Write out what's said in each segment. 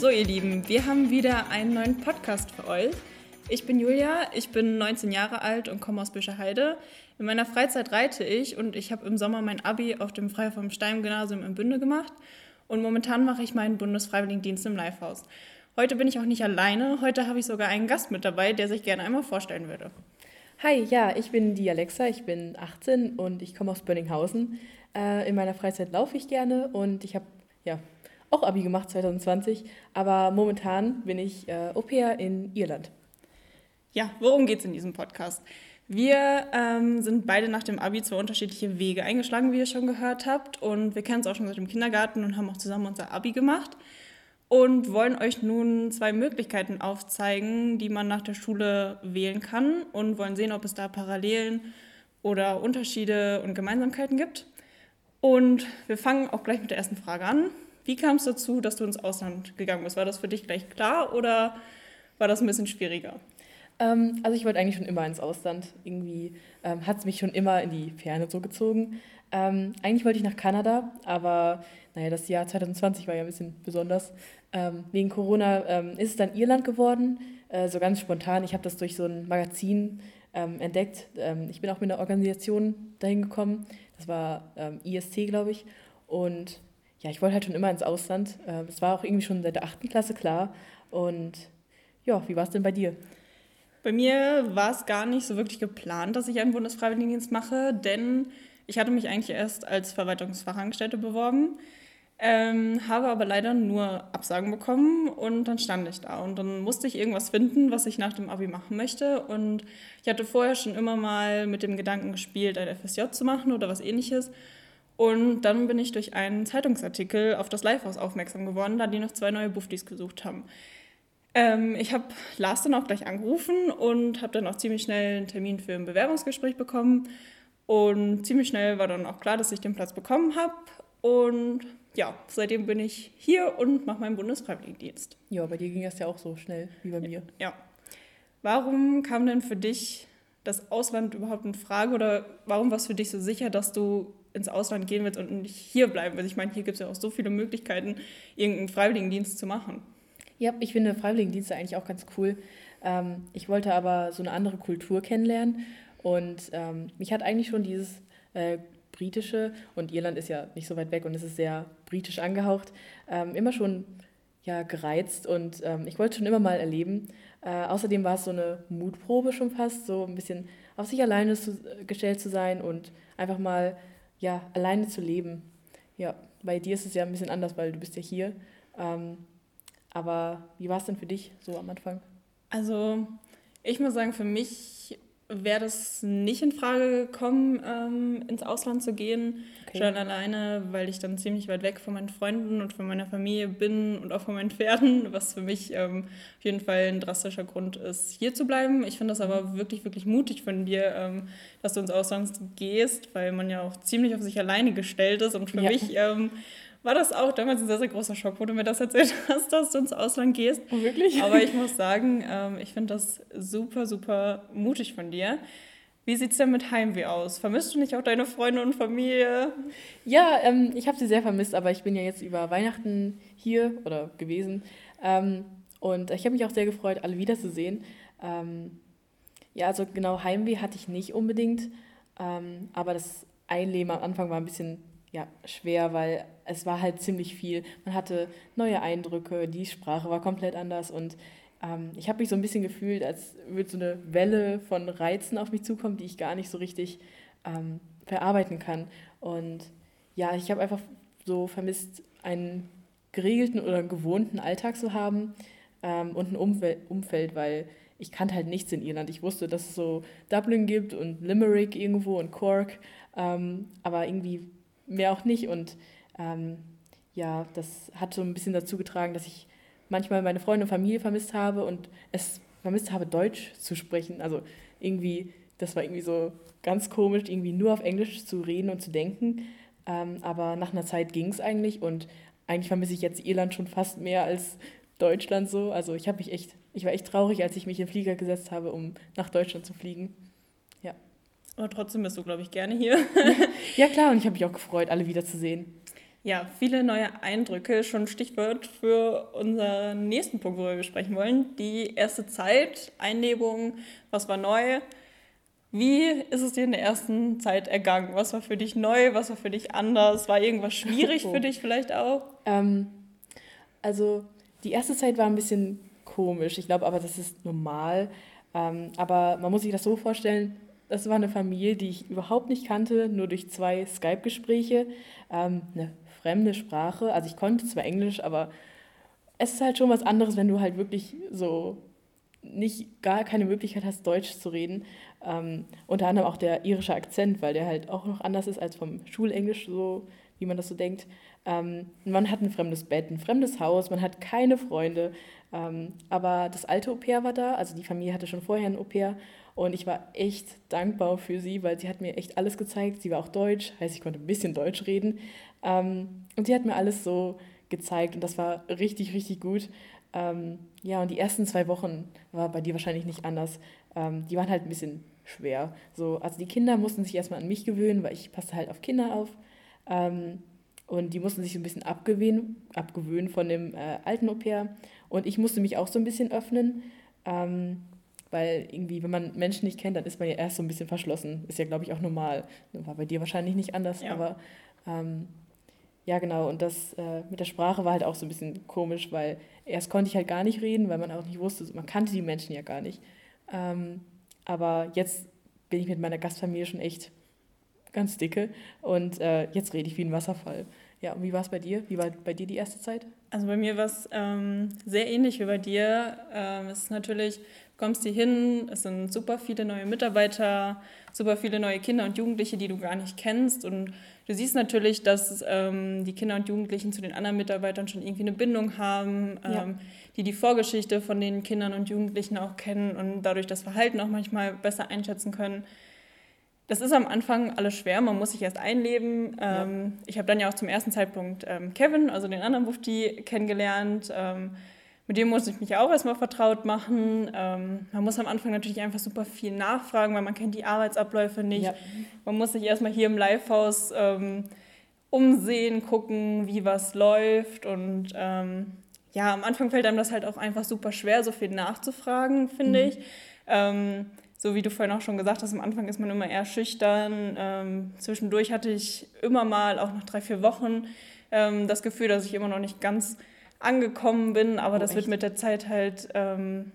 So, ihr Lieben, wir haben wieder einen neuen Podcast für euch. Ich bin Julia, ich bin 19 Jahre alt und komme aus Büscherheide. In meiner Freizeit reite ich und ich habe im Sommer mein Abi auf dem Freier vom Stein Gymnasium in Bünde gemacht und momentan mache ich meinen Bundesfreiwilligendienst im Livehaus. Heute bin ich auch nicht alleine, heute habe ich sogar einen Gast mit dabei, der sich gerne einmal vorstellen würde. Hi, ja, ich bin die Alexa, ich bin 18 und ich komme aus Bönninghausen. Äh, in meiner Freizeit laufe ich gerne und ich habe ja auch Abi gemacht 2020, aber momentan bin ich äh, Au-pair in Irland. Ja, worum geht es in diesem Podcast? Wir ähm, sind beide nach dem Abi zwei unterschiedliche Wege eingeschlagen, wie ihr schon gehört habt. Und wir kennen uns auch schon seit dem Kindergarten und haben auch zusammen unser Abi gemacht. Und wollen euch nun zwei Möglichkeiten aufzeigen, die man nach der Schule wählen kann. Und wollen sehen, ob es da Parallelen oder Unterschiede und Gemeinsamkeiten gibt. Und wir fangen auch gleich mit der ersten Frage an. Wie kam es dazu, dass du ins Ausland gegangen bist? War das für dich gleich klar oder war das ein bisschen schwieriger? Ähm, also ich wollte eigentlich schon immer ins Ausland. Irgendwie ähm, hat es mich schon immer in die Ferne so gezogen. Ähm, eigentlich wollte ich nach Kanada, aber naja, das Jahr 2020 war ja ein bisschen besonders. Ähm, wegen Corona ähm, ist es dann Irland geworden, äh, so ganz spontan. Ich habe das durch so ein Magazin ähm, entdeckt. ich bin auch mit einer Organisation dahin gekommen. Das war IST, glaube ich. Und ja, ich wollte halt schon immer ins Ausland. Äh, das war auch irgendwie schon seit der achten Klasse klar. Und ja, wie war es denn bei dir? Bei mir war es gar nicht so wirklich geplant, dass ich einen Bundesfreiwilligendienst mache, denn ich hatte mich eigentlich erst als Verwaltungsfachangestellte beworben, ähm, habe aber leider nur Absagen bekommen und dann stand ich da und dann musste ich irgendwas finden, was ich nach dem Abi machen möchte und ich hatte vorher schon immer mal mit dem Gedanken gespielt, ein FSJ zu machen oder was ähnliches und dann bin ich durch einen Zeitungsartikel auf das Livehaus aufmerksam geworden, da die noch zwei neue Buftis gesucht haben. Ähm, ich habe Lars dann auch gleich angerufen und habe dann auch ziemlich schnell einen Termin für ein Bewerbungsgespräch bekommen. Und ziemlich schnell war dann auch klar, dass ich den Platz bekommen habe. Und ja, seitdem bin ich hier und mache meinen Bundesfreiwilligendienst. Ja, bei dir ging das ja auch so schnell wie bei mir. Ja. Warum kam denn für dich das Ausland überhaupt in Frage oder warum war es für dich so sicher, dass du ins Ausland gehen willst und nicht hier bleiben willst. Ich meine, hier gibt es ja auch so viele Möglichkeiten, irgendeinen Freiwilligendienst zu machen. Ja, ich finde Freiwilligendienste eigentlich auch ganz cool. Ähm, ich wollte aber so eine andere Kultur kennenlernen und ähm, mich hat eigentlich schon dieses äh, britische, und Irland ist ja nicht so weit weg und es ist sehr britisch angehaucht, ähm, immer schon ja, gereizt und ähm, ich wollte schon immer mal erleben. Äh, außerdem war es so eine Mutprobe schon fast, so ein bisschen auf sich alleine zu, gestellt zu sein und einfach mal ja, alleine zu leben. Ja, bei dir ist es ja ein bisschen anders, weil du bist ja hier. Ähm, aber wie war es denn für dich so am Anfang? Also ich muss sagen, für mich wäre das nicht in Frage gekommen, ähm, ins Ausland zu gehen. Okay. Schon alleine, weil ich dann ziemlich weit weg von meinen Freunden und von meiner Familie bin und auch von meinen Pferden, was für mich ähm, auf jeden Fall ein drastischer Grund ist, hier zu bleiben. Ich finde das aber mhm. wirklich, wirklich mutig von dir, ähm, dass du ins Ausland gehst, weil man ja auch ziemlich auf sich alleine gestellt ist. Und für ja. mich ähm, war das auch damals ein sehr, sehr großer Schock, wo du mir das erzählt hast, dass du ins Ausland gehst. Oh, wirklich? Aber ich muss sagen, ähm, ich finde das super, super mutig von dir. Wie sieht es denn mit Heimweh aus? Vermisst du nicht auch deine Freunde und Familie? Ja, ähm, ich habe sie sehr vermisst, aber ich bin ja jetzt über Weihnachten hier oder gewesen. Ähm, und ich habe mich auch sehr gefreut, alle wiederzusehen. Ähm, ja, also genau Heimweh hatte ich nicht unbedingt, ähm, aber das Einleben am Anfang war ein bisschen ja, schwer, weil es war halt ziemlich viel. Man hatte neue Eindrücke, die Sprache war komplett anders und ähm, ich habe mich so ein bisschen gefühlt, als würde so eine Welle von Reizen auf mich zukommen, die ich gar nicht so richtig ähm, verarbeiten kann. Und ja, ich habe einfach so vermisst, einen geregelten oder gewohnten Alltag zu haben ähm, und ein Umwel Umfeld, weil ich kannte halt nichts in Irland. Ich wusste, dass es so Dublin gibt und Limerick irgendwo und Cork, ähm, aber irgendwie mehr auch nicht. Und ähm, ja, das hat so ein bisschen dazu getragen, dass ich manchmal meine Freunde und Familie vermisst habe und es vermisst habe, Deutsch zu sprechen. Also irgendwie, das war irgendwie so ganz komisch, irgendwie nur auf Englisch zu reden und zu denken. Ähm, aber nach einer Zeit ging es eigentlich und eigentlich vermisse ich jetzt Irland schon fast mehr als Deutschland so. Also ich habe mich echt, ich war echt traurig, als ich mich in den Flieger gesetzt habe, um nach Deutschland zu fliegen. Ja. Aber trotzdem bist du, glaube ich, gerne hier. ja, klar, und ich habe mich auch gefreut, alle wiederzusehen. Ja, viele neue Eindrücke, schon Stichwort für unseren nächsten Punkt, worüber wir sprechen wollen. Die erste Zeit, Einlebung, was war neu? Wie ist es dir in der ersten Zeit ergangen? Was war für dich neu? Was war für dich anders? War irgendwas schwierig oh. für dich vielleicht auch? Ähm, also die erste Zeit war ein bisschen komisch. Ich glaube aber, das ist normal. Ähm, aber man muss sich das so vorstellen, das war eine Familie, die ich überhaupt nicht kannte, nur durch zwei Skype-Gespräche. Ähm, eine fremde Sprache. Also ich konnte zwar Englisch, aber es ist halt schon was anderes, wenn du halt wirklich so nicht gar keine Möglichkeit hast, Deutsch zu reden. Ähm, unter anderem auch der irische Akzent, weil der halt auch noch anders ist als vom Schulenglisch, so wie man das so denkt. Ähm, man hat ein fremdes Bett, ein fremdes Haus, man hat keine Freunde. Ähm, aber das alte Au-pair war da, also die Familie hatte schon vorher ein Au-pair und ich war echt dankbar für sie, weil sie hat mir echt alles gezeigt. Sie war auch deutsch, heißt ich konnte ein bisschen Deutsch reden. Ähm, und sie hat mir alles so gezeigt und das war richtig, richtig gut. Ähm, ja, und die ersten zwei Wochen war bei dir wahrscheinlich nicht anders. Ähm, die waren halt ein bisschen schwer. So, also die Kinder mussten sich erstmal an mich gewöhnen, weil ich passte halt auf Kinder auf. Ähm, und die mussten sich so ein bisschen abgewöhnen, abgewöhnen von dem äh, alten Au-pair. Und ich musste mich auch so ein bisschen öffnen, ähm, weil irgendwie, wenn man Menschen nicht kennt, dann ist man ja erst so ein bisschen verschlossen. Ist ja, glaube ich, auch normal. War bei dir wahrscheinlich nicht anders, ja. aber ähm, ja, genau. Und das äh, mit der Sprache war halt auch so ein bisschen komisch, weil erst konnte ich halt gar nicht reden, weil man auch nicht wusste, man kannte die Menschen ja gar nicht. Ähm, aber jetzt bin ich mit meiner Gastfamilie schon echt ganz dicke und äh, jetzt rede ich wie ein Wasserfall. Ja, und wie war es bei dir? Wie war bei dir die erste Zeit? Also bei mir war es ähm, sehr ähnlich wie bei dir. Ähm, es ist natürlich, kommst hier hin, es sind super viele neue Mitarbeiter, super viele neue Kinder und Jugendliche, die du gar nicht kennst. Und du siehst natürlich, dass ähm, die Kinder und Jugendlichen zu den anderen Mitarbeitern schon irgendwie eine Bindung haben, ja. Ähm, die die Vorgeschichte von den Kindern und Jugendlichen auch kennen und dadurch das Verhalten auch manchmal besser einschätzen können. Das ist am Anfang alles schwer, man muss sich erst einleben. Ja. Ähm, ich habe dann ja auch zum ersten Zeitpunkt ähm, Kevin, also den anderen Wufti, kennengelernt. Ähm, mit dem musste ich mich auch erstmal vertraut machen. Ähm, man muss am Anfang natürlich einfach super viel nachfragen, weil man kennt die Arbeitsabläufe nicht. Ja. Man muss sich erstmal hier im Livehaus ähm, umsehen, gucken, wie was läuft. Und ähm, ja, am Anfang fällt einem das halt auch einfach super schwer, so viel nachzufragen, finde mhm. ich so wie du vorhin auch schon gesagt hast, am Anfang ist man immer eher schüchtern. Ähm, zwischendurch hatte ich immer mal, auch nach drei, vier Wochen, ähm, das Gefühl, dass ich immer noch nicht ganz angekommen bin, aber oh, das echt? wird mit der Zeit halt ähm,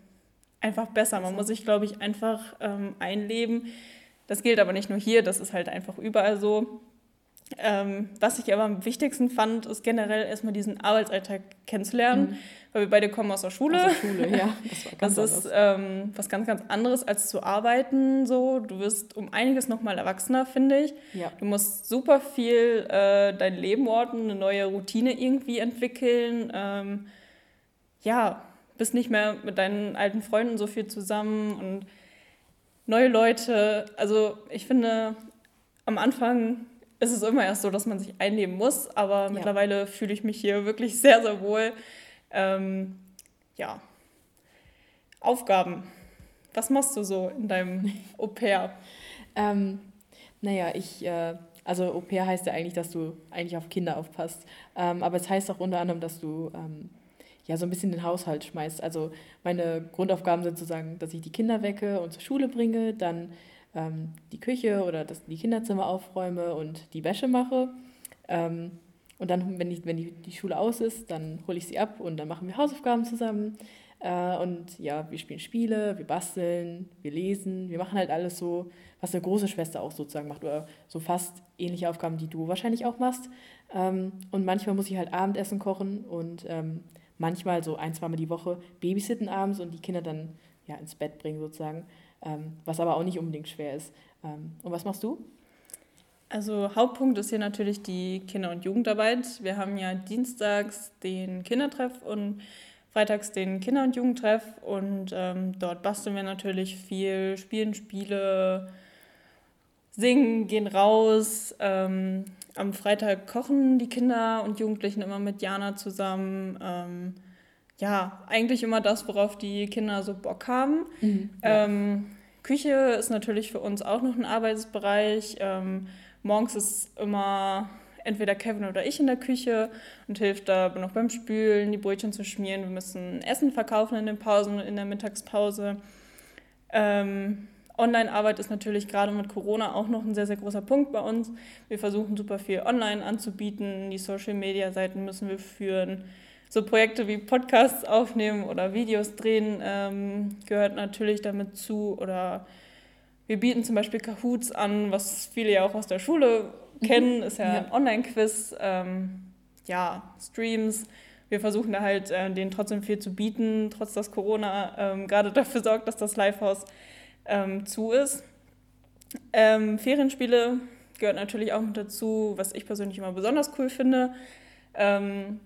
einfach besser. Man muss sich, glaube ich, einfach ähm, einleben. Das gilt aber nicht nur hier, das ist halt einfach überall so. Ähm, was ich aber am wichtigsten fand, ist generell erstmal diesen Arbeitsalltag kennenzulernen. Mhm weil wir beide kommen aus der Schule. Aus der Schule, ja. Das, das ist ähm, was ganz, ganz anderes als zu arbeiten. So. Du wirst um einiges nochmal erwachsener, finde ich. Ja. Du musst super viel äh, dein Leben ordnen, eine neue Routine irgendwie entwickeln. Ähm, ja, bist nicht mehr mit deinen alten Freunden so viel zusammen und neue Leute. Also ich finde, am Anfang ist es immer erst so, dass man sich einnehmen muss, aber ja. mittlerweile fühle ich mich hier wirklich sehr, sehr wohl. Ähm, ja. Aufgaben. Was machst du so in deinem Au pair? ähm, naja, ich, äh, also Au pair heißt ja eigentlich, dass du eigentlich auf Kinder aufpasst. Ähm, aber es heißt auch unter anderem, dass du ähm, ja so ein bisschen den Haushalt schmeißt. Also meine Grundaufgaben sind sozusagen, dass ich die Kinder wecke und zur Schule bringe, dann ähm, die Küche oder das, die Kinderzimmer aufräume und die Wäsche mache. Ähm, und dann, wenn, ich, wenn die, die Schule aus ist, dann hole ich sie ab und dann machen wir Hausaufgaben zusammen. Äh, und ja, wir spielen Spiele, wir basteln, wir lesen, wir machen halt alles so, was eine große Schwester auch sozusagen macht. Oder so fast ähnliche Aufgaben, die du wahrscheinlich auch machst. Ähm, und manchmal muss ich halt Abendessen kochen und ähm, manchmal so ein, zweimal die Woche babysitten abends und die Kinder dann ja, ins Bett bringen sozusagen. Ähm, was aber auch nicht unbedingt schwer ist. Ähm, und was machst du? Also Hauptpunkt ist hier natürlich die Kinder- und Jugendarbeit. Wir haben ja dienstags den Kindertreff und freitags den Kinder- und Jugendtreff und ähm, dort basteln wir natürlich viel, spielen Spiele, singen, gehen raus. Ähm, am Freitag kochen die Kinder und Jugendlichen immer mit Jana zusammen. Ähm, ja, eigentlich immer das, worauf die Kinder so Bock haben. Mhm, ja. Ähm, Küche ist natürlich für uns auch noch ein Arbeitsbereich. Ähm, morgens ist immer entweder Kevin oder ich in der Küche und hilft da noch beim Spülen, die Brötchen zu schmieren. Wir müssen Essen verkaufen in den Pausen, in der Mittagspause. Ähm, Online-Arbeit ist natürlich gerade mit Corona auch noch ein sehr, sehr großer Punkt bei uns. Wir versuchen super viel online anzubieten. Die Social-Media-Seiten müssen wir führen. So Projekte wie Podcasts aufnehmen oder Videos drehen ähm, gehört natürlich damit zu. Oder wir bieten zum Beispiel Kahoots an, was viele ja auch aus der Schule mhm. kennen, ist ja, ja. ein Online-Quiz. Ähm, ja, Streams. Wir versuchen da halt äh, denen trotzdem viel zu bieten, trotz dass Corona ähm, gerade dafür sorgt, dass das Livehouse ähm, zu ist. Ähm, Ferienspiele gehört natürlich auch mit dazu, was ich persönlich immer besonders cool finde. Ähm,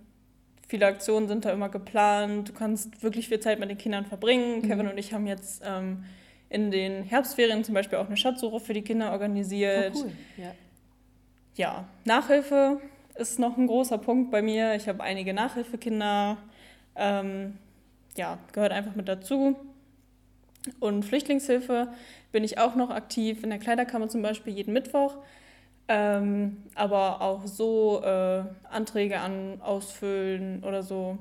viele Aktionen sind da immer geplant. Du kannst wirklich viel Zeit mit den Kindern verbringen. Mhm. Kevin und ich haben jetzt ähm, in den Herbstferien zum Beispiel auch eine Schatzsuche für die Kinder organisiert. Oh, cool. ja. ja, Nachhilfe ist noch ein großer Punkt bei mir. Ich habe einige Nachhilfekinder. Ähm, ja, gehört einfach mit dazu. Und Flüchtlingshilfe bin ich auch noch aktiv in der Kleiderkammer zum Beispiel jeden Mittwoch. Ähm, aber auch so äh, Anträge an ausfüllen oder so.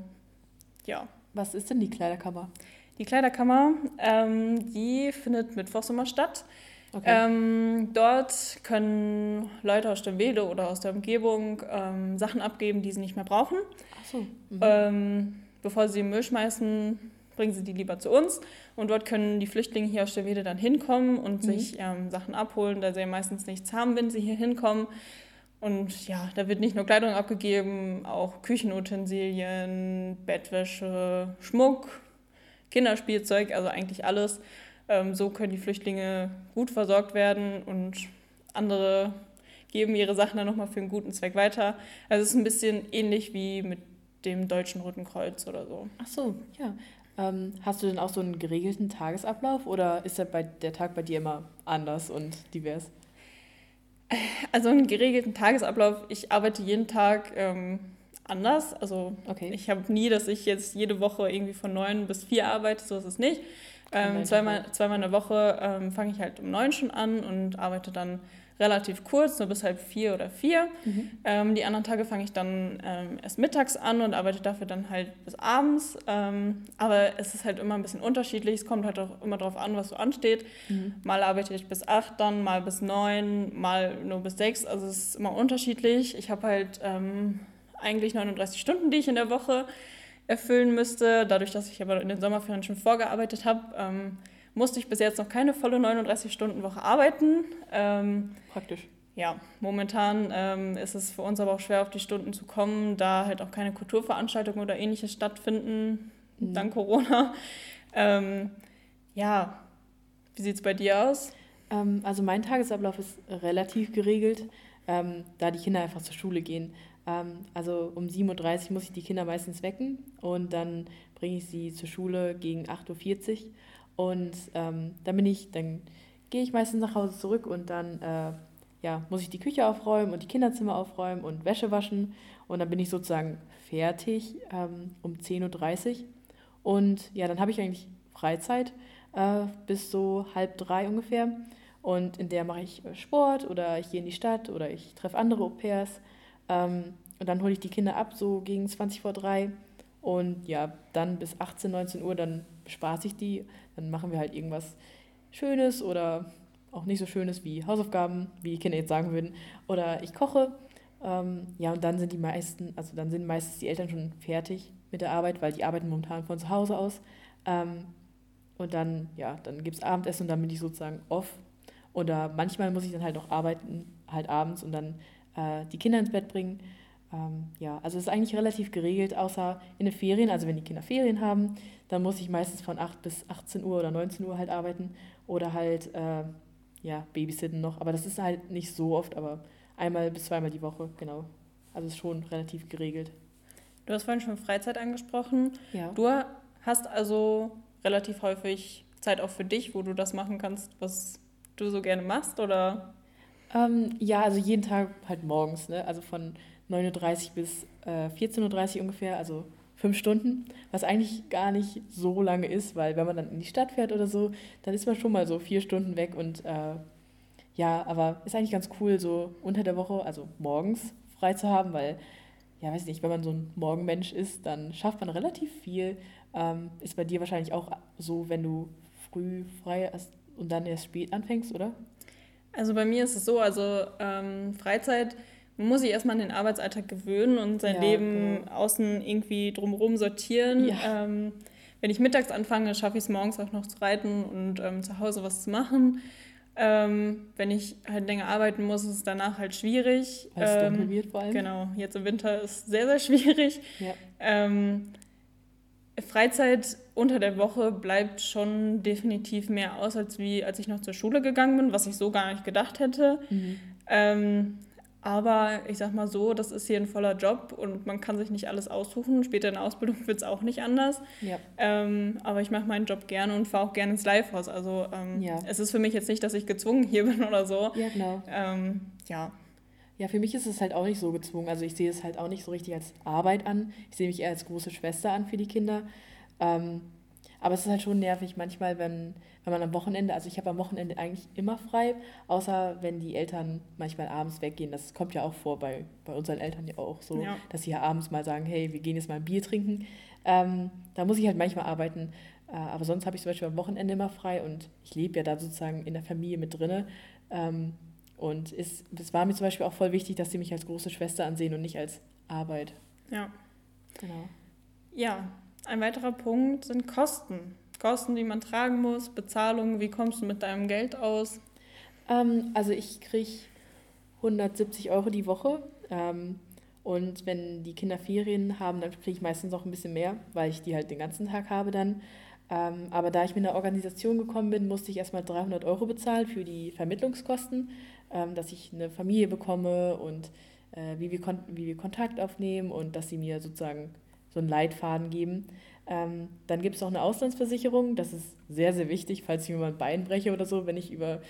Ja. Was ist denn die Kleiderkammer? Die Kleiderkammer, ähm, die findet mittwochs immer statt. Okay. Ähm, dort können Leute aus der Wähle oder aus der Umgebung ähm, Sachen abgeben, die sie nicht mehr brauchen. Ach so. Mhm. Ähm, bevor sie Müll schmeißen, bringen sie die lieber zu uns. Und dort können die Flüchtlinge hier aus Stevede dann hinkommen und mhm. sich ähm, Sachen abholen, da sie ja meistens nichts haben, wenn sie hier hinkommen. Und ja, da wird nicht nur Kleidung abgegeben, auch Küchenutensilien, Bettwäsche, Schmuck, Kinderspielzeug, also eigentlich alles. Ähm, so können die Flüchtlinge gut versorgt werden und andere geben ihre Sachen dann nochmal für einen guten Zweck weiter. Also es ist ein bisschen ähnlich wie mit dem Deutschen Roten Kreuz oder so. Ach so, ja. Ähm, hast du denn auch so einen geregelten Tagesablauf oder ist der, bei, der Tag bei dir immer anders und divers? Also einen geregelten Tagesablauf, ich arbeite jeden Tag ähm, anders. Also okay. ich habe nie, dass ich jetzt jede Woche irgendwie von neun bis vier arbeite, so ist es nicht. Ähm, zweimal, zweimal in der Woche ähm, fange ich halt um neun schon an und arbeite dann relativ kurz, nur bis halb vier oder vier. Mhm. Ähm, die anderen Tage fange ich dann ähm, erst mittags an und arbeite dafür dann halt bis abends. Ähm, aber es ist halt immer ein bisschen unterschiedlich. Es kommt halt auch immer darauf an, was so ansteht. Mhm. Mal arbeite ich bis acht dann, mal bis neun, mal nur bis sechs. Also es ist immer unterschiedlich. Ich habe halt ähm, eigentlich 39 Stunden, die ich in der Woche erfüllen müsste. Dadurch, dass ich aber in den Sommerferien schon vorgearbeitet habe, ähm, musste ich bis jetzt noch keine volle 39-Stunden-Woche arbeiten. Ähm, Praktisch. Ja, momentan ähm, ist es für uns aber auch schwer, auf die Stunden zu kommen, da halt auch keine Kulturveranstaltungen oder ähnliches stattfinden, mhm. dank Corona. Ähm, ja, wie sieht es bei dir aus? Ähm, also mein Tagesablauf ist relativ geregelt, ähm, da die Kinder einfach zur Schule gehen. Ähm, also um 7.30 Uhr muss ich die Kinder meistens wecken und dann bringe ich sie zur Schule gegen 8.40 Uhr und ähm, dann bin ich, dann gehe ich meistens nach Hause zurück und dann äh, ja, muss ich die Küche aufräumen und die Kinderzimmer aufräumen und Wäsche waschen. Und dann bin ich sozusagen fertig ähm, um 10.30 Uhr. Und ja, dann habe ich eigentlich Freizeit äh, bis so halb drei ungefähr. Und in der mache ich äh, Sport oder ich gehe in die Stadt oder ich treffe andere Au-pairs. Ähm, und dann hole ich die Kinder ab, so gegen 20 vor drei. Und ja, dann bis 18, 19 Uhr, dann bespaße ich die. Dann machen wir halt irgendwas Schönes oder auch nicht so Schönes wie Hausaufgaben, wie die Kinder jetzt sagen würden. Oder ich koche. Ähm, ja, und dann sind die meisten, also dann sind meistens die Eltern schon fertig mit der Arbeit, weil die arbeiten momentan von zu Hause aus. Ähm, und dann, ja, dann gibt es Abendessen und dann bin ich sozusagen off. Oder manchmal muss ich dann halt noch arbeiten, halt abends und dann äh, die Kinder ins Bett bringen. Ähm, ja, also es ist eigentlich relativ geregelt, außer in den Ferien, also wenn die Kinder Ferien haben, dann muss ich meistens von 8 bis 18 Uhr oder 19 Uhr halt arbeiten oder halt, äh, ja, babysitten noch. Aber das ist halt nicht so oft, aber einmal bis zweimal die Woche, genau. Also es ist schon relativ geregelt. Du hast vorhin schon Freizeit angesprochen. Ja. Du hast also relativ häufig Zeit auch für dich, wo du das machen kannst, was du so gerne machst, oder? Ähm, ja, also jeden Tag halt morgens, ne? Also von 9.30 Uhr bis äh, 14.30 Uhr ungefähr, also fünf Stunden, was eigentlich gar nicht so lange ist, weil wenn man dann in die Stadt fährt oder so, dann ist man schon mal so vier Stunden weg und äh, ja, aber ist eigentlich ganz cool, so unter der Woche, also morgens frei zu haben, weil, ja, weiß nicht, wenn man so ein Morgenmensch ist, dann schafft man relativ viel. Ähm, ist bei dir wahrscheinlich auch so, wenn du früh frei hast und dann erst spät anfängst, oder? Also bei mir ist es so, also ähm, Freizeit man muss sich erstmal an den Arbeitsalltag gewöhnen und sein ja, Leben genau. außen irgendwie drumherum sortieren. Ja. Ähm, wenn ich mittags anfange, schaffe ich es morgens auch noch zu reiten und ähm, zu Hause was zu machen. Ähm, wenn ich halt länger arbeiten muss, ist es danach halt schwierig. Weil es dunkel ähm, wird vor allem. Genau, jetzt im Winter ist es sehr, sehr schwierig. Ja. Ähm, Freizeit unter der Woche bleibt schon definitiv mehr aus, als wie als ich noch zur Schule gegangen bin, was ich so gar nicht gedacht hätte. Mhm. Ähm, aber ich sag mal so, das ist hier ein voller Job und man kann sich nicht alles aussuchen. Später in der Ausbildung wird es auch nicht anders. Ja. Ähm, aber ich mache meinen Job gerne und fahre auch gerne ins Livehaus. Also ähm, ja. es ist für mich jetzt nicht, dass ich gezwungen hier bin oder so. Ja, genau. Ähm, ja. Ja, für mich ist es halt auch nicht so gezwungen. Also ich sehe es halt auch nicht so richtig als Arbeit an. Ich sehe mich eher als große Schwester an für die Kinder. Ähm, aber es ist halt schon nervig manchmal, wenn, wenn man am Wochenende, also ich habe am Wochenende eigentlich immer frei, außer wenn die Eltern manchmal abends weggehen. Das kommt ja auch vor bei, bei unseren Eltern ja auch so, ja. dass sie ja abends mal sagen, hey, wir gehen jetzt mal ein Bier trinken. Ähm, da muss ich halt manchmal arbeiten. Äh, aber sonst habe ich zum Beispiel am Wochenende immer frei und ich lebe ja da sozusagen in der Familie mit drinne. Ähm, und es war mir zum Beispiel auch voll wichtig, dass sie mich als große Schwester ansehen und nicht als Arbeit. Ja. Genau. Ja, ein weiterer Punkt sind Kosten. Kosten, die man tragen muss, Bezahlung, wie kommst du mit deinem Geld aus? Ähm, also ich kriege 170 Euro die Woche. Ähm, und wenn die Kinder Ferien haben, dann kriege ich meistens auch ein bisschen mehr, weil ich die halt den ganzen Tag habe dann. Ähm, aber da ich mit einer Organisation gekommen bin, musste ich erstmal 300 Euro bezahlen für die Vermittlungskosten, ähm, dass ich eine Familie bekomme und äh, wie, wir wie wir Kontakt aufnehmen und dass sie mir sozusagen so einen Leitfaden geben. Ähm, dann gibt es noch eine Auslandsversicherung. Das ist sehr, sehr wichtig, falls ich mir mal ein Bein breche oder so, wenn ich über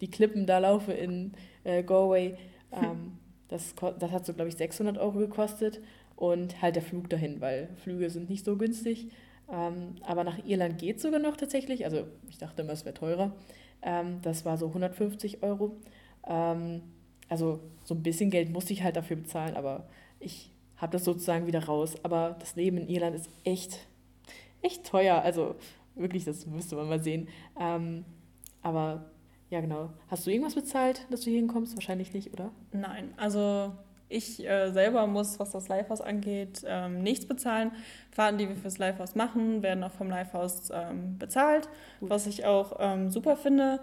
die Klippen da laufe in äh, Galway. Ähm, das, das hat so, glaube ich, 600 Euro gekostet. Und halt der Flug dahin, weil Flüge sind nicht so günstig. Ähm, aber nach Irland geht es sogar noch tatsächlich. Also ich dachte immer, es wäre teurer. Ähm, das war so 150 Euro. Ähm, also so ein bisschen Geld musste ich halt dafür bezahlen, aber ich habe das sozusagen wieder raus. Aber das Leben in Irland ist echt, echt teuer. Also wirklich, das müsste man mal sehen. Ähm, aber ja, genau. Hast du irgendwas bezahlt, dass du hier hinkommst? Wahrscheinlich nicht, oder? Nein, also ich äh, selber muss, was das Livehouse angeht, ähm, nichts bezahlen. Fahrten, die wir fürs Livehouse machen, werden auch vom Livehouse ähm, bezahlt, Gut. was ich auch ähm, super finde.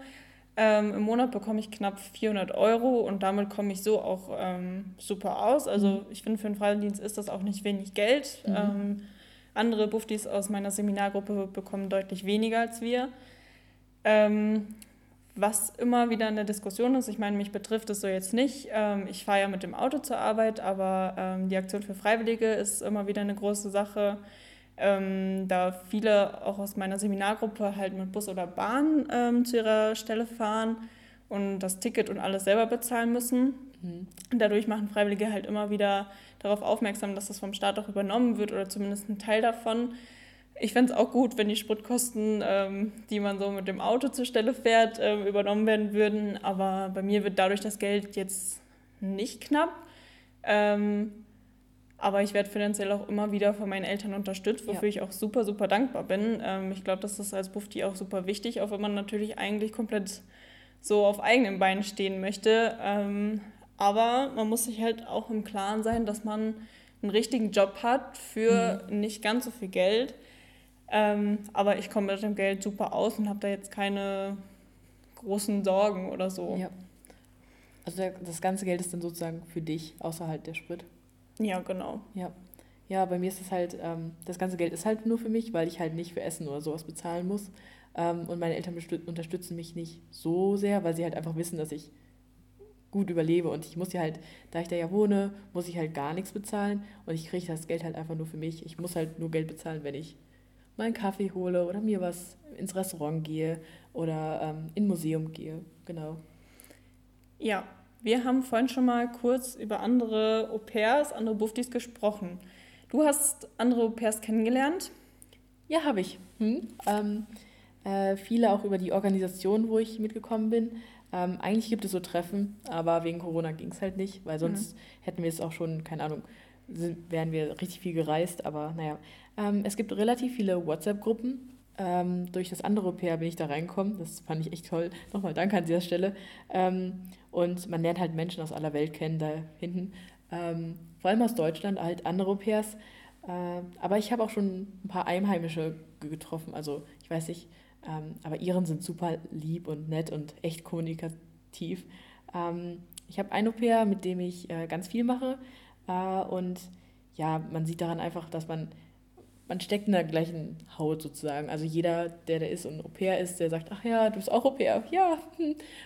Ähm, Im Monat bekomme ich knapp 400 Euro und damit komme ich so auch ähm, super aus. Also mhm. ich finde, für einen Freiwilligendienst ist das auch nicht wenig Geld. Mhm. Ähm, andere Buftis aus meiner Seminargruppe bekommen deutlich weniger als wir. Ähm, was immer wieder in der Diskussion ist, ich meine, mich betrifft es so jetzt nicht. Ähm, ich fahre ja mit dem Auto zur Arbeit, aber ähm, die Aktion für Freiwillige ist immer wieder eine große Sache ähm, da viele auch aus meiner Seminargruppe halt mit Bus oder Bahn ähm, zu ihrer Stelle fahren und das Ticket und alles selber bezahlen müssen. Mhm. Dadurch machen Freiwillige halt immer wieder darauf aufmerksam, dass das vom Staat auch übernommen wird oder zumindest ein Teil davon. Ich fände es auch gut, wenn die Spritkosten, ähm, die man so mit dem Auto zur Stelle fährt, ähm, übernommen werden würden. Aber bei mir wird dadurch das Geld jetzt nicht knapp. Ähm, aber ich werde finanziell auch immer wieder von meinen Eltern unterstützt, wofür ja. ich auch super, super dankbar bin. Ähm, ich glaube, das ist als Bufti auch super wichtig, auch wenn man natürlich eigentlich komplett so auf eigenen Beinen stehen möchte. Ähm, aber man muss sich halt auch im Klaren sein, dass man einen richtigen Job hat für mhm. nicht ganz so viel Geld. Ähm, aber ich komme mit dem Geld super aus und habe da jetzt keine großen Sorgen oder so. Ja. Also das ganze Geld ist dann sozusagen für dich, außerhalb der Sprit. Ja, genau. Ja. Ja, bei mir ist es halt, ähm, das ganze Geld ist halt nur für mich, weil ich halt nicht für Essen oder sowas bezahlen muss. Ähm, und meine Eltern unterstützen mich nicht so sehr, weil sie halt einfach wissen, dass ich gut überlebe. Und ich muss ja halt, da ich da ja wohne, muss ich halt gar nichts bezahlen. Und ich kriege das Geld halt einfach nur für mich. Ich muss halt nur Geld bezahlen, wenn ich mal einen Kaffee hole oder mir was ins Restaurant gehe oder ähm, in ein Museum gehe. Genau. Ja, wir haben vorhin schon mal kurz über andere Au-pairs, andere Buftis gesprochen. Du hast andere Au-pairs kennengelernt? Ja, habe ich. Hm? Ähm, Äh, viele auch über die Organisation, wo ich mitgekommen bin. Ähm, eigentlich gibt es so Treffen, aber wegen Corona ging es halt nicht, weil sonst mhm. hätten wir es auch schon, keine Ahnung, sind, wären wir richtig viel gereist. Aber naja, ähm, es gibt relativ viele WhatsApp-Gruppen. Ähm, durch das andere Pair bin ich da reingekommen. Das fand ich echt toll. Nochmal danke an dieser Stelle. Ähm, und man lernt halt Menschen aus aller Welt kennen da hinten. Ähm, vor allem aus Deutschland, halt andere Pairs. Äh, aber ich habe auch schon ein paar Einheimische getroffen. Also ich weiß nicht, ähm, aber Iren sind super lieb und nett und echt kommunikativ. Ähm, ich habe ein Au-pair, mit dem ich äh, ganz viel mache. Äh, und ja, man sieht daran einfach, dass man, man steckt in der gleichen Haut sozusagen. Also jeder, der da ist und Au-pair ist, der sagt, ach ja, du bist auch Au-pair, ja.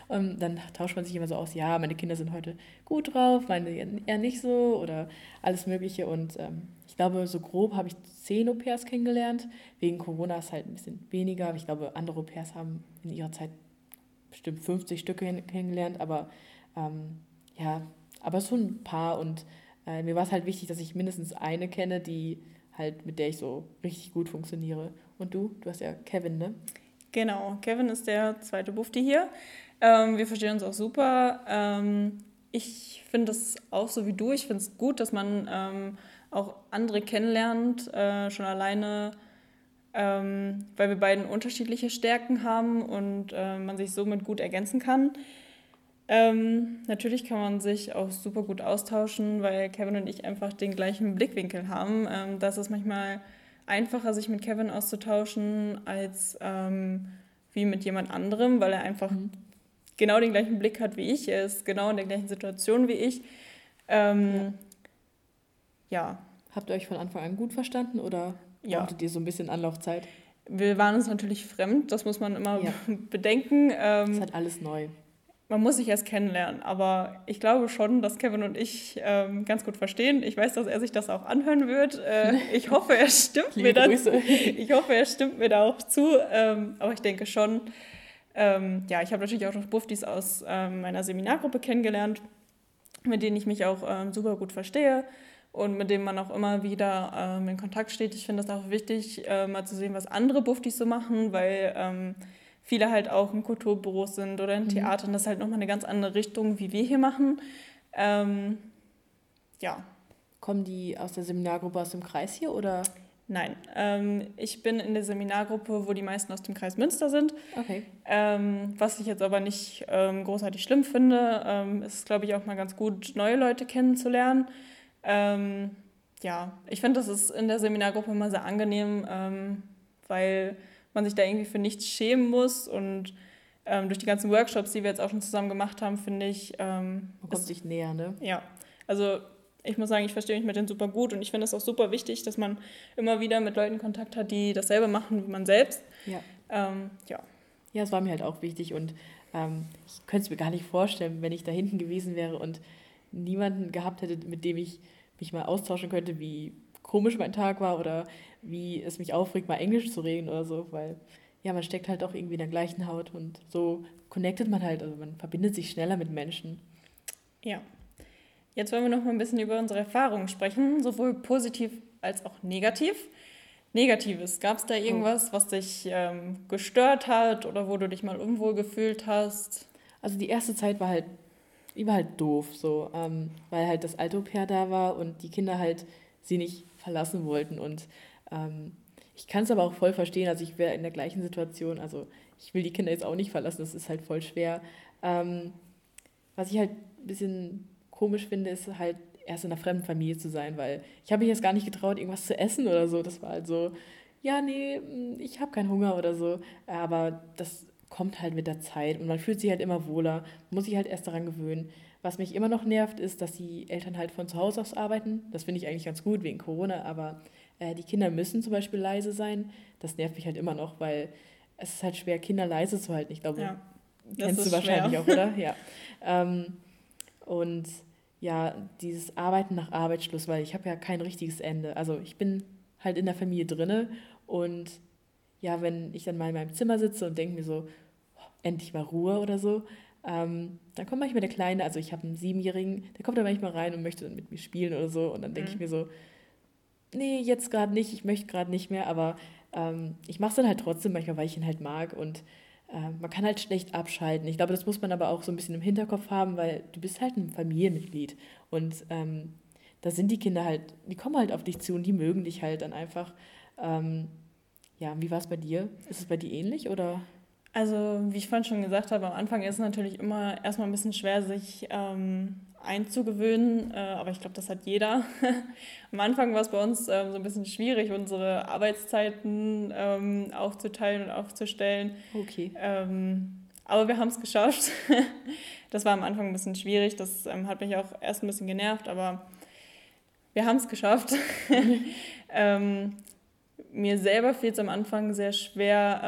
Und dann tauscht man sich immer so aus, ja, meine Kinder sind heute gut drauf, meine eher nicht so oder alles Mögliche. Und ähm, ich glaube, so grob habe ich zehn Au-pairs kennengelernt. Wegen Corona ist halt ein bisschen weniger. Ich glaube, andere Au-pairs haben in ihrer Zeit bestimmt 50 Stücke kennengelernt. Aber ähm, ja, aber so ein paar. Und äh, mir war es halt wichtig, dass ich mindestens eine kenne, die halt, mit der ich so richtig gut funktioniere. Und du? Du hast ja Kevin, ne? Genau, Kevin ist der zweite Bufti hier. Ähm, wir verstehen uns auch super. Ähm, ich finde es auch so wie du. Ich finde es gut, dass man ähm, auch andere kennenlernt, äh, schon alleine, ähm, weil wir beiden unterschiedliche Stärken haben und äh, man sich somit gut ergänzen kann. Ähm, natürlich kann man sich auch super gut austauschen, weil Kevin und ich einfach den gleichen Blickwinkel haben. Ähm, das ist manchmal einfacher, sich mit Kevin auszutauschen, als ähm, wie mit jemand anderem, weil er einfach mhm. genau den gleichen Blick hat wie ich, er ist genau in der gleichen Situation wie ich. Ähm, ja. ja. Habt ihr euch von Anfang an gut verstanden oder ja. brauchtet ihr so ein bisschen Anlaufzeit? Wir waren uns natürlich fremd, das muss man immer ja. bedenken. Ähm, ist halt alles neu man muss sich erst kennenlernen. Aber ich glaube schon, dass Kevin und ich ähm, ganz gut verstehen. Ich weiß, dass er sich das auch anhören wird. Äh, ich hoffe, er stimmt mir da. Ich hoffe, er stimmt mir da auch zu. Ähm, aber ich denke schon. Ähm, ja, ich habe natürlich auch noch Buffdies aus ähm, meiner Seminargruppe kennengelernt, mit denen ich mich auch ähm, super gut verstehe und mit denen man auch immer wieder ähm, in Kontakt steht. Ich finde es auch wichtig, äh, mal zu sehen, was andere Buffdies so machen, weil viele halt auch in Kulturbüros sind oder in mhm. Theatern. Das ist halt nochmal eine ganz andere Richtung, wie wir hier machen. Ähm, ja. Kommen die aus der Seminargruppe aus dem Kreis hier oder? Nein, ähm, ich bin in der Seminargruppe, wo die meisten aus dem Kreis Münster sind. Okay. Ähm, was ich jetzt aber nicht ähm, großartig schlimm finde, ähm, ist, glaube ich, auch mal ganz gut, neue Leute kennenzulernen. Ähm, ja, ich finde, das ist in der Seminargruppe immer sehr angenehm, ähm, weil man sich da irgendwie für nichts schämen muss. Und ähm, durch die ganzen Workshops, die wir jetzt auch schon zusammen gemacht haben, finde ich. Ähm, man kommt sich näher, ne? Ja. Also ich muss sagen, ich verstehe mich mit denen super gut und ich finde es auch super wichtig, dass man immer wieder mit Leuten Kontakt hat, die dasselbe machen wie man selbst. Ja. Ähm, ja. Ja, es war mir halt auch wichtig und ähm, ich könnte es mir gar nicht vorstellen, wenn ich da hinten gewesen wäre und niemanden gehabt hätte, mit dem ich mich mal austauschen könnte, wie komisch mein Tag war oder wie es mich aufregt, mal Englisch zu reden oder so, weil ja, man steckt halt auch irgendwie in der gleichen Haut und so connectet man halt, also man verbindet sich schneller mit Menschen. Ja. Jetzt wollen wir noch mal ein bisschen über unsere Erfahrungen sprechen, sowohl positiv als auch negativ. Negatives, gab es da irgendwas, was dich ähm, gestört hat oder wo du dich mal unwohl gefühlt hast? Also die erste Zeit war halt, die war halt doof, so, ähm, weil halt das Altopair da war und die Kinder halt sie nicht verlassen wollten und ähm, ich kann es aber auch voll verstehen, also ich wäre in der gleichen Situation, also ich will die Kinder jetzt auch nicht verlassen, das ist halt voll schwer. Ähm, was ich halt ein bisschen komisch finde, ist halt erst in einer fremden Familie zu sein, weil ich habe mich jetzt gar nicht getraut, irgendwas zu essen oder so. Das war halt so, ja, nee, mm, ich habe keinen Hunger oder so. Aber das kommt halt mit der Zeit und man fühlt sich halt immer wohler, muss sich halt erst daran gewöhnen. Was mich immer noch nervt, ist, dass die Eltern halt von zu Hause aus arbeiten. Das finde ich eigentlich ganz gut wegen Corona, aber äh, die Kinder müssen zum Beispiel leise sein. Das nervt mich halt immer noch, weil es ist halt schwer, Kinder leise zu halten. Ich glaube, ja, kennst du wahrscheinlich schwer. auch, oder? Ja. Ähm, und ja, dieses Arbeiten nach Arbeitsschluss, weil ich habe ja kein richtiges Ende. Also ich bin halt in der Familie drinne und ja, wenn ich dann mal in meinem Zimmer sitze und denke mir so, oh, endlich mal Ruhe oder so, ähm, dann kommt manchmal der Kleine, also ich habe einen Siebenjährigen, der kommt dann manchmal rein und möchte dann mit mir spielen oder so und dann denke mhm. ich mir so, nee, jetzt gerade nicht, ich möchte gerade nicht mehr, aber ähm, ich mache es dann halt trotzdem manchmal, weil ich ihn halt mag und äh, man kann halt schlecht abschalten. Ich glaube, das muss man aber auch so ein bisschen im Hinterkopf haben, weil du bist halt ein Familienmitglied und ähm, da sind die Kinder halt, die kommen halt auf dich zu und die mögen dich halt dann einfach. Ähm, ja, wie war es bei dir? Ist es bei dir ähnlich oder? Also, wie ich vorhin schon gesagt habe, am Anfang ist es natürlich immer erstmal ein bisschen schwer, sich ähm, einzugewöhnen, äh, aber ich glaube, das hat jeder. am Anfang war es bei uns ähm, so ein bisschen schwierig, unsere Arbeitszeiten ähm, aufzuteilen und aufzustellen. Okay. Ähm, aber wir haben es geschafft. das war am Anfang ein bisschen schwierig, das ähm, hat mich auch erst ein bisschen genervt, aber wir haben es geschafft. Ähm, mir selber fiel es am Anfang sehr schwer,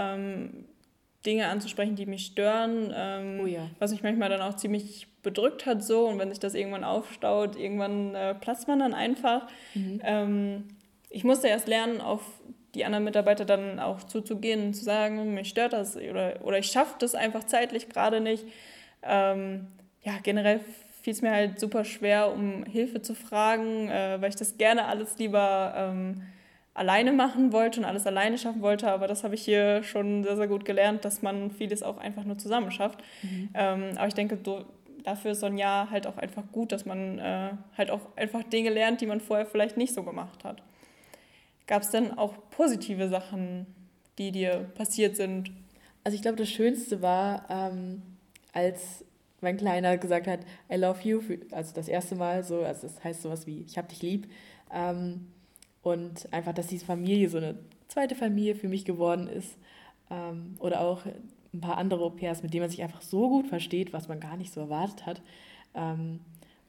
Dinge anzusprechen, die mich stören, ähm, oh ja. was mich manchmal dann auch ziemlich bedrückt hat so und wenn sich das irgendwann aufstaut, irgendwann äh, platzt man dann einfach. Mhm. Ähm, ich musste erst lernen, auf die anderen Mitarbeiter dann auch zuzugehen und zu sagen, mich stört das oder, oder ich schaffe das einfach zeitlich gerade nicht. Ähm, ja, generell fiel es mir halt super schwer, um Hilfe zu fragen, äh, weil ich das gerne alles lieber ähm, alleine machen wollte und alles alleine schaffen wollte, aber das habe ich hier schon sehr, sehr gut gelernt, dass man vieles auch einfach nur zusammen schafft. Mhm. Ähm, aber ich denke, do, dafür ist so ein Jahr halt auch einfach gut, dass man äh, halt auch einfach Dinge lernt, die man vorher vielleicht nicht so gemacht hat. Gab es denn auch positive Sachen, die dir passiert sind? Also ich glaube, das Schönste war, ähm, als mein Kleiner gesagt hat, I love you, also das erste Mal so, also das heißt sowas wie, ich hab dich lieb. Ähm, und einfach, dass diese Familie so eine zweite Familie für mich geworden ist. Ähm, oder auch ein paar andere Au-pairs, mit denen man sich einfach so gut versteht, was man gar nicht so erwartet hat. Ähm,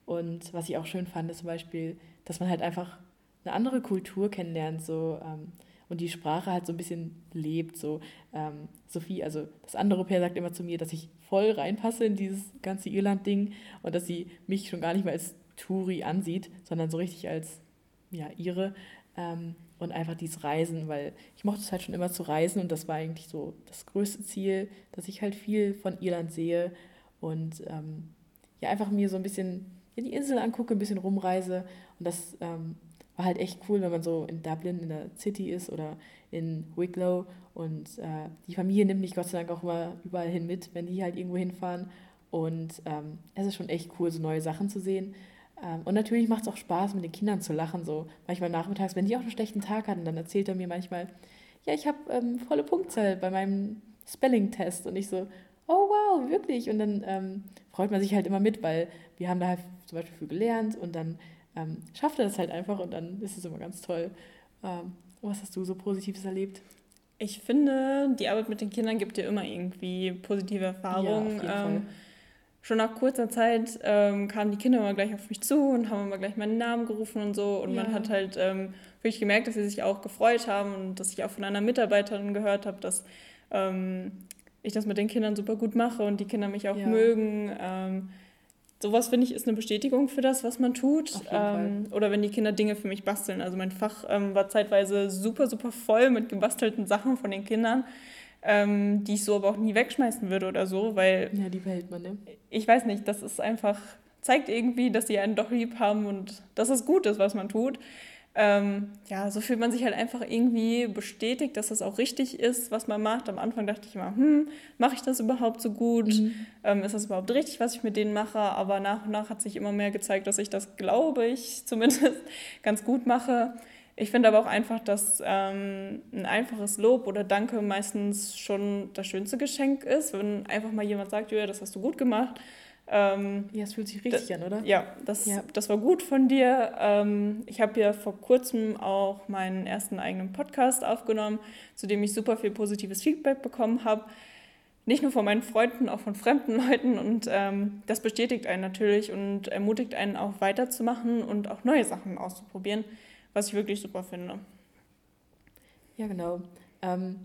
und was ich auch schön fand, ist zum Beispiel, dass man halt einfach eine andere Kultur kennenlernt so, ähm, und die Sprache halt so ein bisschen lebt. So. Ähm, Sophie, also das andere Pair sagt immer zu mir, dass ich voll reinpasse in dieses ganze Irland-Ding und dass sie mich schon gar nicht mehr als Touri ansieht, sondern so richtig als ja, ihre. Ähm, und einfach dieses Reisen, weil ich mochte es halt schon immer zu reisen und das war eigentlich so das größte Ziel, dass ich halt viel von Irland sehe und ähm, ja, einfach mir so ein bisschen ja, die Insel angucke, ein bisschen rumreise und das ähm, war halt echt cool, wenn man so in Dublin in der City ist oder in Wicklow und äh, die Familie nimmt mich Gott sei Dank auch immer überall hin mit, wenn die halt irgendwo hinfahren und ähm, es ist schon echt cool, so neue Sachen zu sehen und natürlich macht es auch Spaß, mit den Kindern zu lachen. So manchmal nachmittags, wenn die auch einen schlechten Tag hatten, dann erzählt er mir manchmal, ja, ich habe ähm, volle Punktzahl bei meinem Spelling-Test. Und ich so, oh wow, wirklich. Und dann ähm, freut man sich halt immer mit, weil wir haben da halt zum Beispiel viel gelernt und dann ähm, schafft er das halt einfach und dann ist es immer ganz toll. Ähm, was hast du so Positives erlebt? Ich finde, die Arbeit mit den Kindern gibt dir immer irgendwie positive Erfahrungen. Ja, schon nach kurzer Zeit ähm, kamen die Kinder immer gleich auf mich zu und haben immer gleich meinen Namen gerufen und so. Und ja. man hat halt ähm, wirklich gemerkt, dass sie sich auch gefreut haben und dass ich auch von einer Mitarbeiterin gehört habe, dass ähm, ich das mit den Kindern super gut mache und die Kinder mich auch ja. mögen. Ähm, sowas finde ich ist eine Bestätigung für das, was man tut. Ähm, oder wenn die Kinder Dinge für mich basteln. Also mein Fach ähm, war zeitweise super, super voll mit gebastelten Sachen von den Kindern ähm, die ich so aber auch nie wegschmeißen würde oder so, weil. Ja, die behält man, ne? Ich weiß nicht, das ist einfach, zeigt irgendwie, dass sie einen doch lieb haben und dass es gut ist, was man tut. Ähm, ja, so fühlt man sich halt einfach irgendwie bestätigt, dass das auch richtig ist, was man macht. Am Anfang dachte ich immer, hm, mache ich das überhaupt so gut? Mhm. Ähm, ist das überhaupt richtig, was ich mit denen mache? Aber nach und nach hat sich immer mehr gezeigt, dass ich das, glaube ich, zumindest ganz gut mache. Ich finde aber auch einfach, dass ähm, ein einfaches Lob oder Danke meistens schon das schönste Geschenk ist, wenn einfach mal jemand sagt, ja, das hast du gut gemacht. Ähm, ja, es fühlt sich richtig an, oder? Ja, das, ja. das war gut von dir. Ähm, ich habe ja vor kurzem auch meinen ersten eigenen Podcast aufgenommen, zu dem ich super viel positives Feedback bekommen habe. Nicht nur von meinen Freunden, auch von fremden Leuten. Und ähm, das bestätigt einen natürlich und ermutigt einen auch weiterzumachen und auch neue Sachen auszuprobieren was ich wirklich super finde. Ja, genau. Ähm,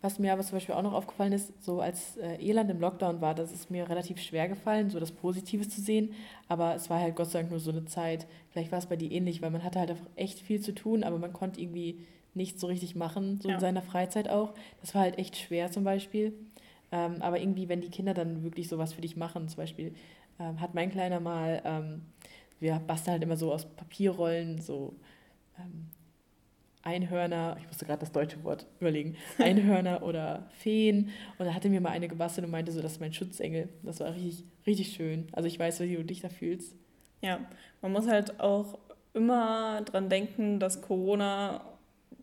was mir aber zum Beispiel auch noch aufgefallen ist, so als äh, Irland im Lockdown war, das ist mir relativ schwer gefallen, so das Positive zu sehen. Aber es war halt Gott sei Dank nur so eine Zeit. Vielleicht war es bei dir ähnlich, weil man hatte halt einfach echt viel zu tun, aber man konnte irgendwie nichts so richtig machen, so ja. in seiner Freizeit auch. Das war halt echt schwer zum Beispiel. Ähm, aber irgendwie, wenn die Kinder dann wirklich sowas für dich machen, zum Beispiel ähm, hat mein Kleiner mal, ähm, wir basteln halt immer so aus Papierrollen so ähm, Einhörner, ich musste gerade das deutsche Wort überlegen, Einhörner oder Feen. Und da hatte mir mal eine gebastelt und meinte so, das ist mein Schutzengel. Das war richtig, richtig schön. Also ich weiß, wie du dich da fühlst. Ja, man muss halt auch immer dran denken, dass Corona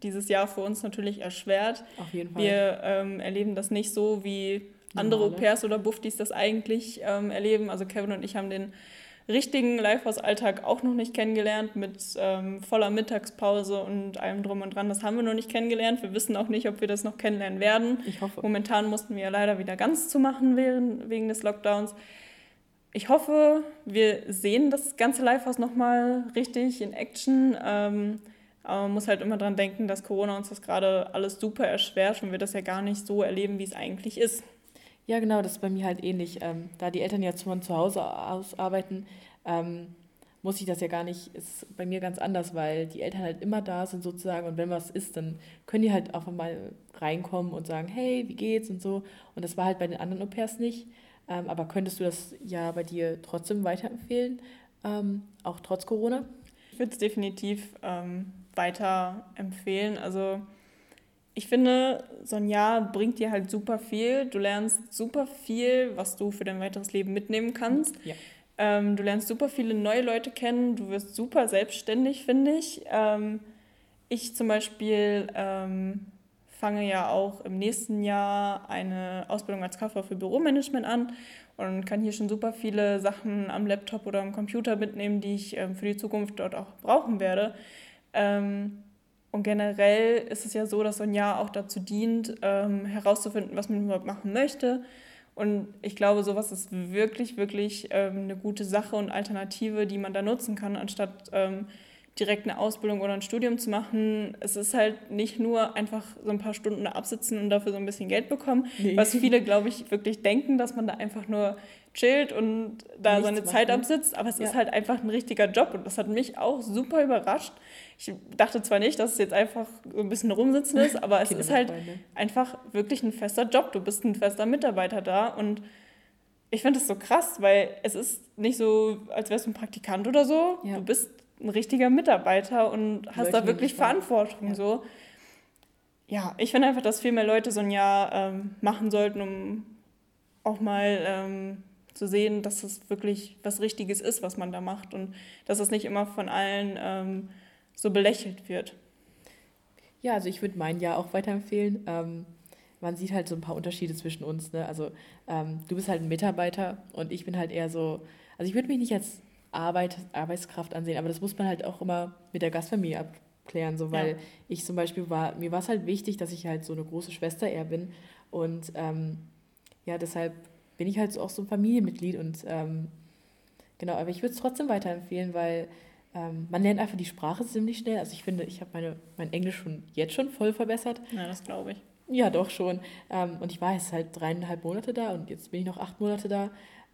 dieses Jahr für uns natürlich erschwert. Auf jeden Fall. Wir ähm, erleben das nicht so, wie andere Au-pairs oder Buffdies das eigentlich ähm, erleben. Also Kevin und ich haben den richtigen Lifehouse-Alltag auch noch nicht kennengelernt mit ähm, voller Mittagspause und allem drum und dran. Das haben wir noch nicht kennengelernt. Wir wissen auch nicht, ob wir das noch kennenlernen werden. Ich hoffe. Momentan mussten wir ja leider wieder ganz zumachen während, wegen des Lockdowns. Ich hoffe, wir sehen das ganze Lifehouse nochmal richtig in Action. Ähm, aber man muss halt immer dran denken, dass Corona uns das gerade alles super erschwert und wir das ja gar nicht so erleben, wie es eigentlich ist. Ja, genau, das ist bei mir halt ähnlich. Ähm, da die Eltern ja von zu Hause aus arbeiten, ähm, muss ich das ja gar nicht, ist bei mir ganz anders, weil die Eltern halt immer da sind sozusagen und wenn was ist, dann können die halt auch mal reinkommen und sagen, hey, wie geht's und so. Und das war halt bei den anderen Au-pairs nicht. Ähm, aber könntest du das ja bei dir trotzdem weiterempfehlen, ähm, auch trotz Corona? Ich würde es definitiv ähm, weiterempfehlen. Also ich finde, so ein Jahr bringt dir halt super viel. Du lernst super viel, was du für dein weiteres Leben mitnehmen kannst. Ja. Ähm, du lernst super viele neue Leute kennen. Du wirst super selbstständig, finde ich. Ähm, ich zum Beispiel ähm, fange ja auch im nächsten Jahr eine Ausbildung als Kauffrau für Büromanagement an und kann hier schon super viele Sachen am Laptop oder am Computer mitnehmen, die ich ähm, für die Zukunft dort auch brauchen werde. Ähm, und generell ist es ja so, dass so ein Jahr auch dazu dient, ähm, herauszufinden, was man überhaupt machen möchte. Und ich glaube, sowas ist wirklich, wirklich ähm, eine gute Sache und Alternative, die man da nutzen kann, anstatt ähm, direkt eine Ausbildung oder ein Studium zu machen. Es ist halt nicht nur einfach so ein paar Stunden absitzen und dafür so ein bisschen Geld bekommen, nee. was viele, glaube ich, wirklich denken, dass man da einfach nur chillt und da Nichts seine Zeit machen. absitzt. Aber es ja. ist halt einfach ein richtiger Job und das hat mich auch super überrascht. Ich dachte zwar nicht, dass es jetzt einfach so ein bisschen rumsitzen ist, aber es ist halt einfach wirklich ein fester Job. Du bist ein fester Mitarbeiter da und ich finde das so krass, weil es ist nicht so, als wärst du ein Praktikant oder so. Ja. Du bist ein richtiger Mitarbeiter und hast da wirklich Verantwortung ja. so. Ja, ich finde einfach, dass viel mehr Leute so ein Jahr ähm, machen sollten, um auch mal ähm, zu sehen, dass es wirklich was Richtiges ist, was man da macht und dass es nicht immer von allen ähm, so belächelt wird. Ja, also ich würde mein Jahr auch weiterempfehlen. Ähm, man sieht halt so ein paar Unterschiede zwischen uns. Ne? Also ähm, du bist halt ein Mitarbeiter und ich bin halt eher so, also ich würde mich nicht als Arbeit, Arbeitskraft ansehen, aber das muss man halt auch immer mit der Gastfamilie abklären, so weil ja. ich zum Beispiel war, mir war es halt wichtig, dass ich halt so eine große Schwester eher bin und ähm, ja, deshalb bin ich halt so auch so ein Familienmitglied und ähm, genau, aber ich würde es trotzdem weiterempfehlen, weil ähm, man lernt einfach die Sprache ziemlich schnell. Also ich finde, ich habe meine, mein Englisch schon jetzt schon voll verbessert. Ja, das glaube ich. Ja, doch schon. Ähm, und ich war jetzt halt dreieinhalb Monate da und jetzt bin ich noch acht Monate da.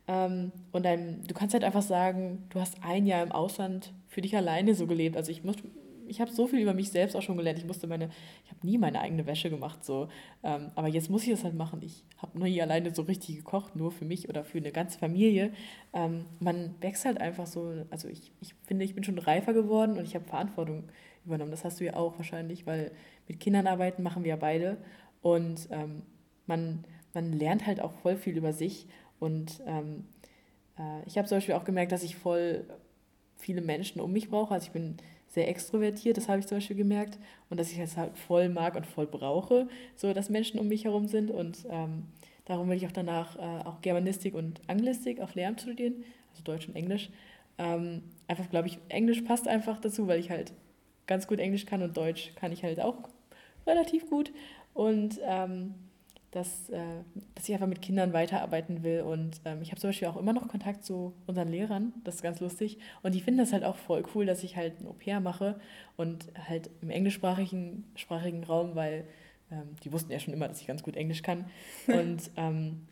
Ähm, und dann, du kannst halt einfach sagen, du hast ein Jahr im Ausland für dich alleine so gelebt. Also ich muss, ich habe so viel über mich selbst auch schon gelernt. Ich musste meine, ich habe nie meine eigene Wäsche gemacht so. Ähm, aber jetzt muss ich das halt machen. Ich habe noch nie alleine so richtig gekocht, nur für mich oder für eine ganze Familie. Ähm, man wächst halt einfach so. Also ich, ich finde, ich bin schon reifer geworden und ich habe Verantwortung übernommen. Das hast du ja auch wahrscheinlich, weil mit Kindern arbeiten machen wir ja beide. Und ähm, man, man lernt halt auch voll viel über sich und ähm, äh, ich habe zum Beispiel auch gemerkt, dass ich voll viele Menschen um mich brauche. Also ich bin sehr extrovertiert, das habe ich zum Beispiel gemerkt. Und dass ich es halt voll mag und voll brauche, so dass Menschen um mich herum sind. Und ähm, darum will ich auch danach äh, auch Germanistik und Anglistik auf Lehramt studieren, also Deutsch und Englisch. Ähm, einfach glaube ich, Englisch passt einfach dazu, weil ich halt ganz gut Englisch kann und Deutsch kann ich halt auch relativ gut. Und ähm, dass, äh, dass ich einfach mit Kindern weiterarbeiten will. Und ähm, ich habe zum Beispiel auch immer noch Kontakt zu unseren Lehrern, das ist ganz lustig. Und die finden das halt auch voll cool, dass ich halt ein Au-pair mache und halt im englischsprachigen sprachigen Raum, weil ähm, die wussten ja schon immer, dass ich ganz gut Englisch kann. Und ähm,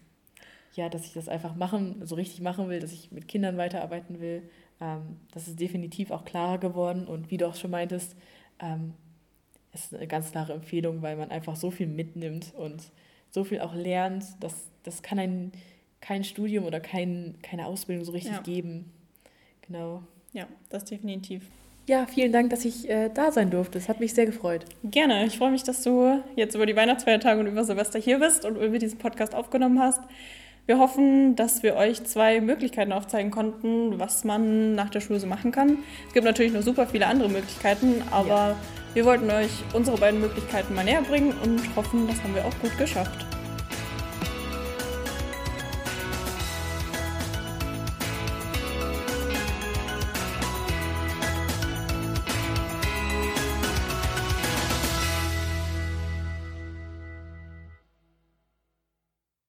ja, dass ich das einfach machen, so richtig machen will, dass ich mit Kindern weiterarbeiten will. Ähm, das ist definitiv auch klarer geworden. Und wie du auch schon meintest, ähm, ist eine ganz klare Empfehlung, weil man einfach so viel mitnimmt und so viel auch lernt, das, das kann ein kein Studium oder kein, keine Ausbildung so richtig ja. geben. Genau. Ja, das definitiv. ja, vielen Dank, dass ich äh, da sein durfte. Es hat mich sehr gefreut. Gerne. Ich freue mich, dass du jetzt über die Weihnachtsfeiertage und über Silvester hier bist und über diesen Podcast aufgenommen hast. Wir hoffen, dass wir euch zwei Möglichkeiten aufzeigen konnten, was man nach der Schule so machen kann. Es gibt natürlich noch super viele andere Möglichkeiten, aber ja. wir wollten euch unsere beiden Möglichkeiten mal näher bringen und hoffen, das haben wir auch gut geschafft.